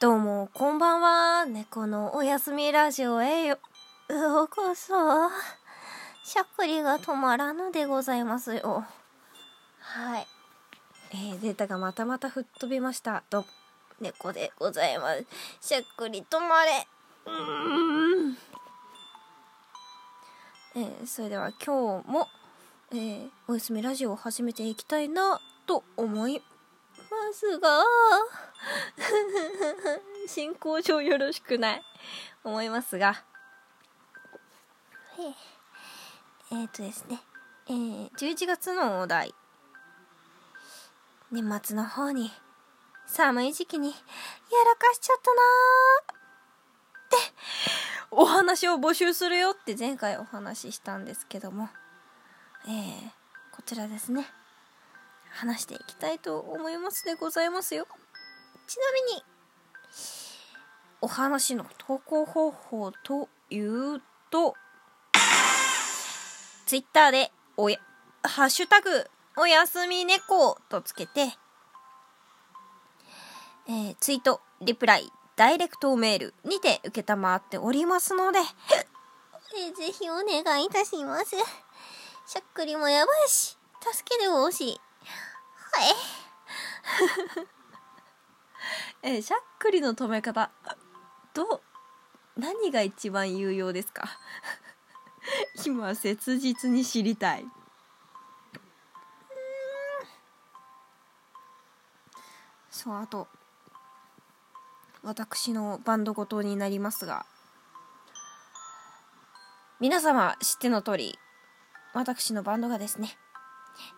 どうも、こんばんは。猫のおやすみラジオへよ、ようこそ。しゃっくりが止まらぬでございますよ。はい。えー、データがまたまた吹っ飛びました。ど、猫でございます。しゃっくり止まれ。うーん。えー、それでは今日も、えー、おやすみラジオを始めていきたいなと思いますが。進行上よろしくない。思いますが。えー、えー、とですね。えー、11月のお題。年末の方に寒い時期にやらかしちゃったなー。ってお話を募集するよって前回お話ししたんですけども。えー、こちらですね。話していきたいと思いますでございますよ。ちなみにお話の投稿方法というとツイッターでおやハッシュタグおやすみ猫とつけて、えー、ツイートリプライダイレクトメールにて受けたまっておりますのでえぜひお願いいたします。しゃっくりもやばいし助けてほしい。い え、しゃっくりの止め方。ど何が一番有用ですか？今切実に知りたい。そうあと私のバンドごとになりますが。皆様知っての通り私のバンドがですね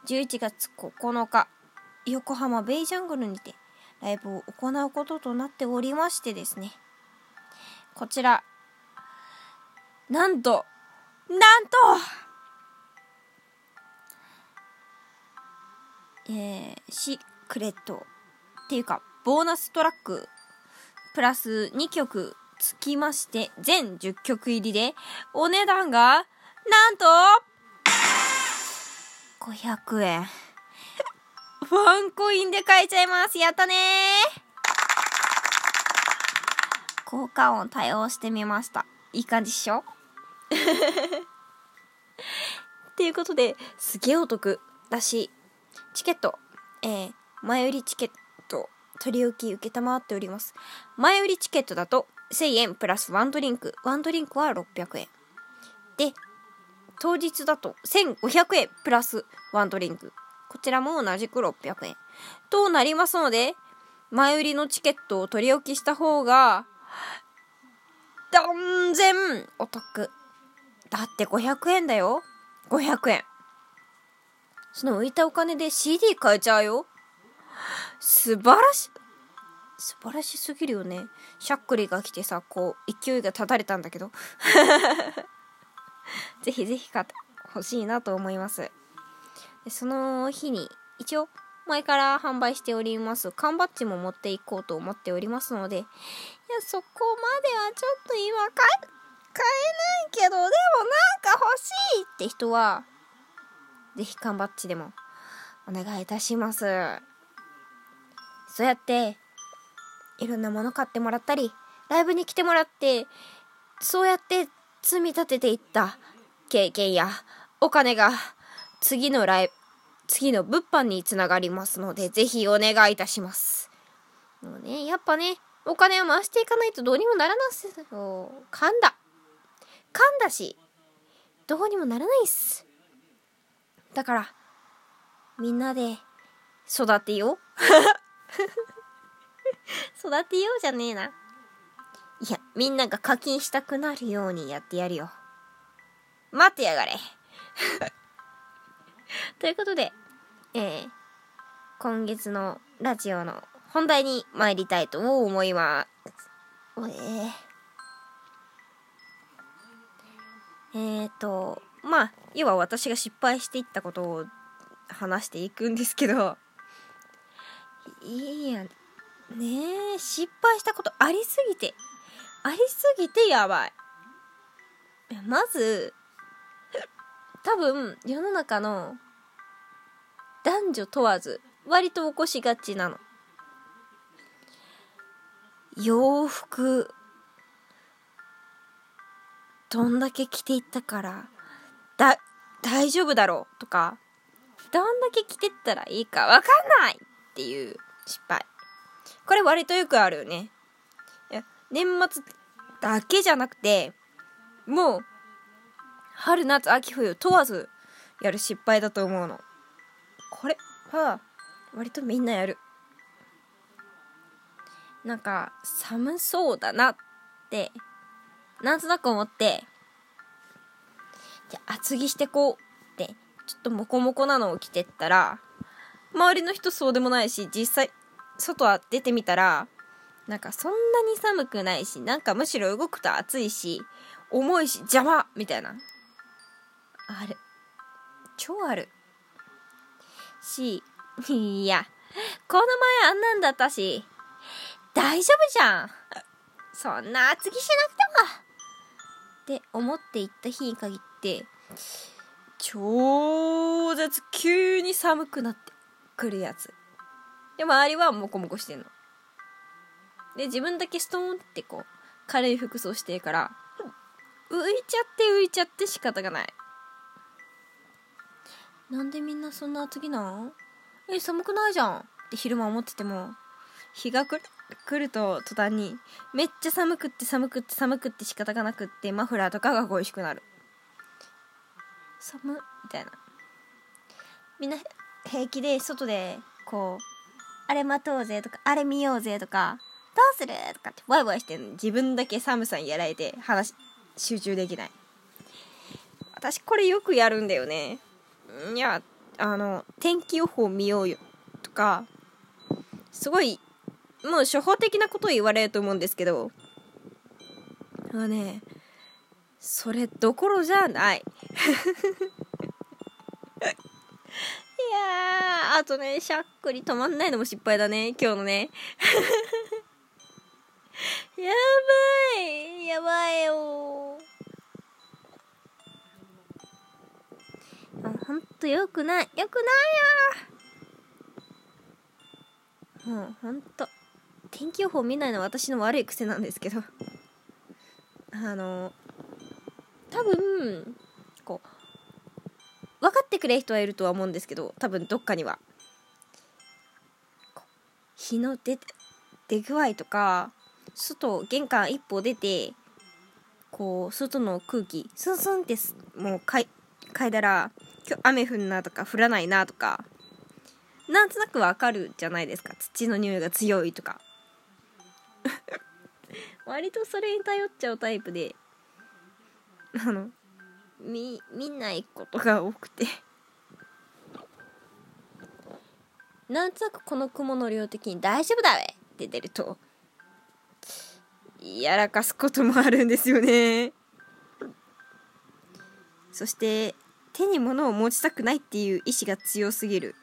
11月9日横浜ベイジャングルにてライブを行うこととなっておりましてですねこちらなんとなんとえー、シークレットっていうかボーナストラックプラス2曲つきまして全10曲入りでお値段がなんと500円。ワンコインで買えちゃいます。やったね効果音対応してみました。いい感じっしょ？っていうことで、すげえお得だし、チケット、えー、前売りチケット、取り置き受けたまっております。前売りチケットだと1000円プラスワンドリンク。ワンドリンクは600円。で、当日だと1500円プラスワンドリンク。こちらも同じく600円。となりますので、前売りのチケットを取り置きした方が、断然お得。だって500円だよ。500円。その浮いたお金で CD 買えちゃうよ。素晴らし、素晴らしすぎるよね。しゃっくりが来てさ、こう、勢いが立たれたんだけど。ぜひぜひ買ってほしいなと思います。その日に一応前から販売しております缶バッジも持っていこうと思っておりますので、いや、そこまではちょっと今買え、買えないけど、でもなんか欲しいって人は、ぜひ缶バッジでもお願いいたします。そうやって、いろんなもの買ってもらったり、ライブに来てもらって、そうやって積み立てていった経験やお金が次のライブ、次の物販につながりますので、ぜひお願いいたします。もうね、やっぱね、お金を回していかないとどうにもならないっすよ。噛んだ。噛んだし、どうにもならないっす。だから、みんなで育てよう。育てようじゃねえな。いや、みんなが課金したくなるようにやってやるよ。待ってやがれ。ということで、えー、今月のラジオの本題に参りたいと思います。えー、えーと、まあ、要は私が失敗していったことを話していくんですけど、いや、ねえ、失敗したことありすぎて、ありすぎてやばい。まず、多分、世の中の男女問わず、割と起こしがちなの。洋服どんだけ着ていったからだ大丈夫だろうとかどんだけ着てったらいいかわかんないっていう失敗これ割とよくあるよねいや年末だけじゃなくてもう春夏秋冬問わずやる失敗だと思うの。これは割とみんなやる。なんか寒そうだなってなんとなく思ってじゃ厚着してこうってちょっとモコモコなのを着てったら周りの人そうでもないし実際外は出てみたらなんかそんなに寒くないしなんかむしろ動くと暑いし重いし邪魔みたいな。ある。超ある。しいやこの前あんなんだったし大丈夫じゃん。そんな厚着しなくても。って思って行った日に限って超絶急に寒くなってくるやつ。で周りはモコモコしてんの。で自分だけストーンってこう軽い服装してるから浮いちゃって浮いちゃって仕方がない。なんでみんなそんな厚着なん？え寒くないじゃんって昼間思ってても。日が来ると途端にめっちゃ寒くって寒くって寒くって仕方がなくってマフラーとかが恋しくなる。寒みたいな。みんな平気で外でこうあれ待とうぜとかあれ見ようぜとかどうするとかってワイワイしてん自分だけ寒さにやられて話集中できない。私これよくやるんだよね。いやあの天気予報見ようよとかすごいもう初歩的なことを言われると思うんですけどあのねそれどころじゃない。いやあとねしゃっくり止まんないのも失敗だね。今日のね。やばいやばいよほんとよくない。よくないよもうほんと。天気予報見ないのは私の悪い癖なんですけど。あの多分こう分かってくれる人はいるとは思うんですけど多分どっかには。日の出出具合とか外玄関一歩出てこう外の空気スンスンってもうかい嗅いだら今日雨降んなとか降らないなとかなんとなくわかるじゃないですか。土の匂いが強いとか。割とそれに頼っちゃうタイプであの見見ないことが多くて。なんとなくこの雲の量的に大丈夫だべ。って出るとやらかすこともあるんですよね。そして手に物を持ちたくないっていう意志が強すぎる。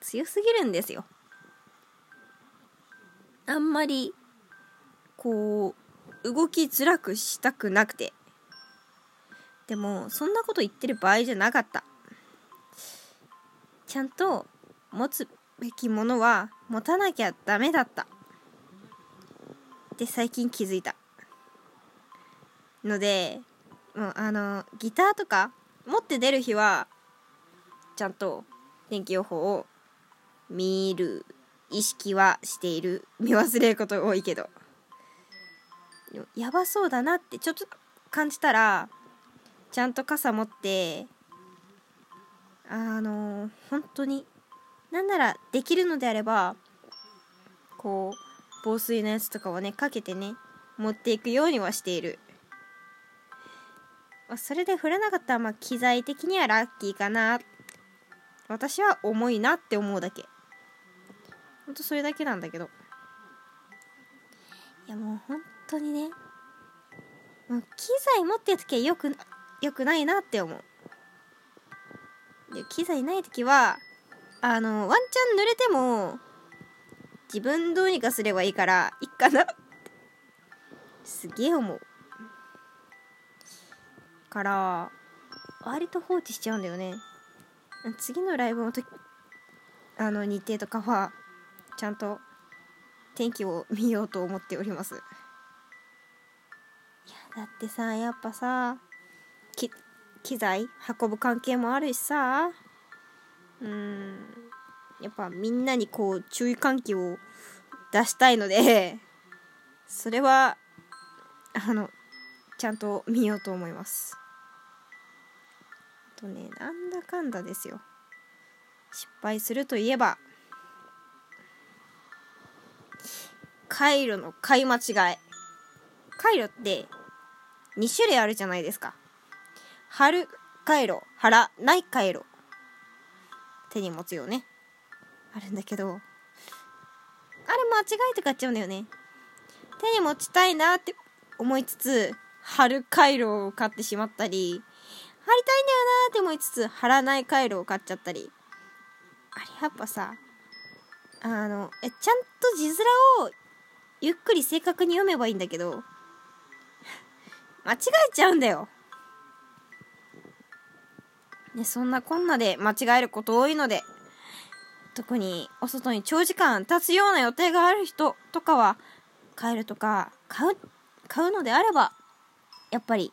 強すぎるんですよ。あんまりこう動きづらくしたくなくて。でもそんなこと言ってる場合じゃなかった。ちゃんと持つべきものは持たなきゃダメだった。って最近気づいた。のでもうあのギターとか持って出る日はちゃんと天気予報を見る意識はしている見忘れること多いけど。やばそうだなってちょっと感じたらちゃんと傘持ってあの本当になんならできるのであればこう防水のやつとかをねかけてね持っていくようにはしている、まあ、それで降らなかったらまあ機材的にはラッキーかな。私は重いなって思うだけ。ほんとそれだけなんだけど。いやもう本当にね。もう機材持ってる時はよくよくないなって思う。で機材ない時はあのワンチャン濡れても自分どうにかすればいいからいっかなっすげえ思う。から割と放置しちゃうんだよね。次のライブの時あの日程とかはちゃんと天気を見ようと思っております。いやだってさやっぱさ機材運ぶ関係もあるしさうんやっぱみんなにこう注意喚起を出したいのでそれはあのちゃんと見ようと思います。とねなんだかんだですよ。失敗するといえば回路の買い間違い。回路って2種類あるじゃないですか。貼る回路貼らない回路手に持つよね。あるんだけどあれ間違えて買っちゃうんだよね。手に持ちたいなって思いつつ貼る回路を買ってしまったり貼りたいんだよなって思いつつ貼らない回路を買っちゃったり。あれやっぱさあのえちゃんと字面をゆっくり正確に読めばいいんだけど間違えちゃうんだよ。ね、そんなこんなで間違えること多いので特にお外に長時間立つような予定がある人とかは帰るとか買う買うのであればやっぱり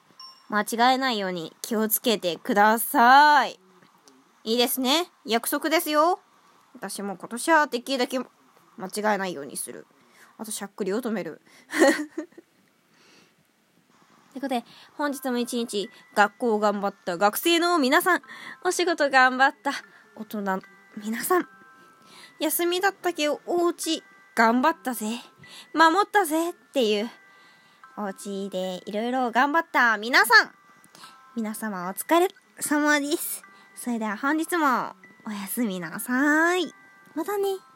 間違えないように気をつけてください。いいですね。約束ですよ。私も今年はできるだけ間違えないようにする。あとしゃっくりを止める。ということで、本日も一日、学校頑張った学生の皆さん、お仕事頑張った大人の皆さん、休みだったけど、お家頑張ったぜ、守ったぜっていう、お家でいろいろ頑張った皆さん、皆様お疲れ様です。それでは本日もおやすみなさい。またね。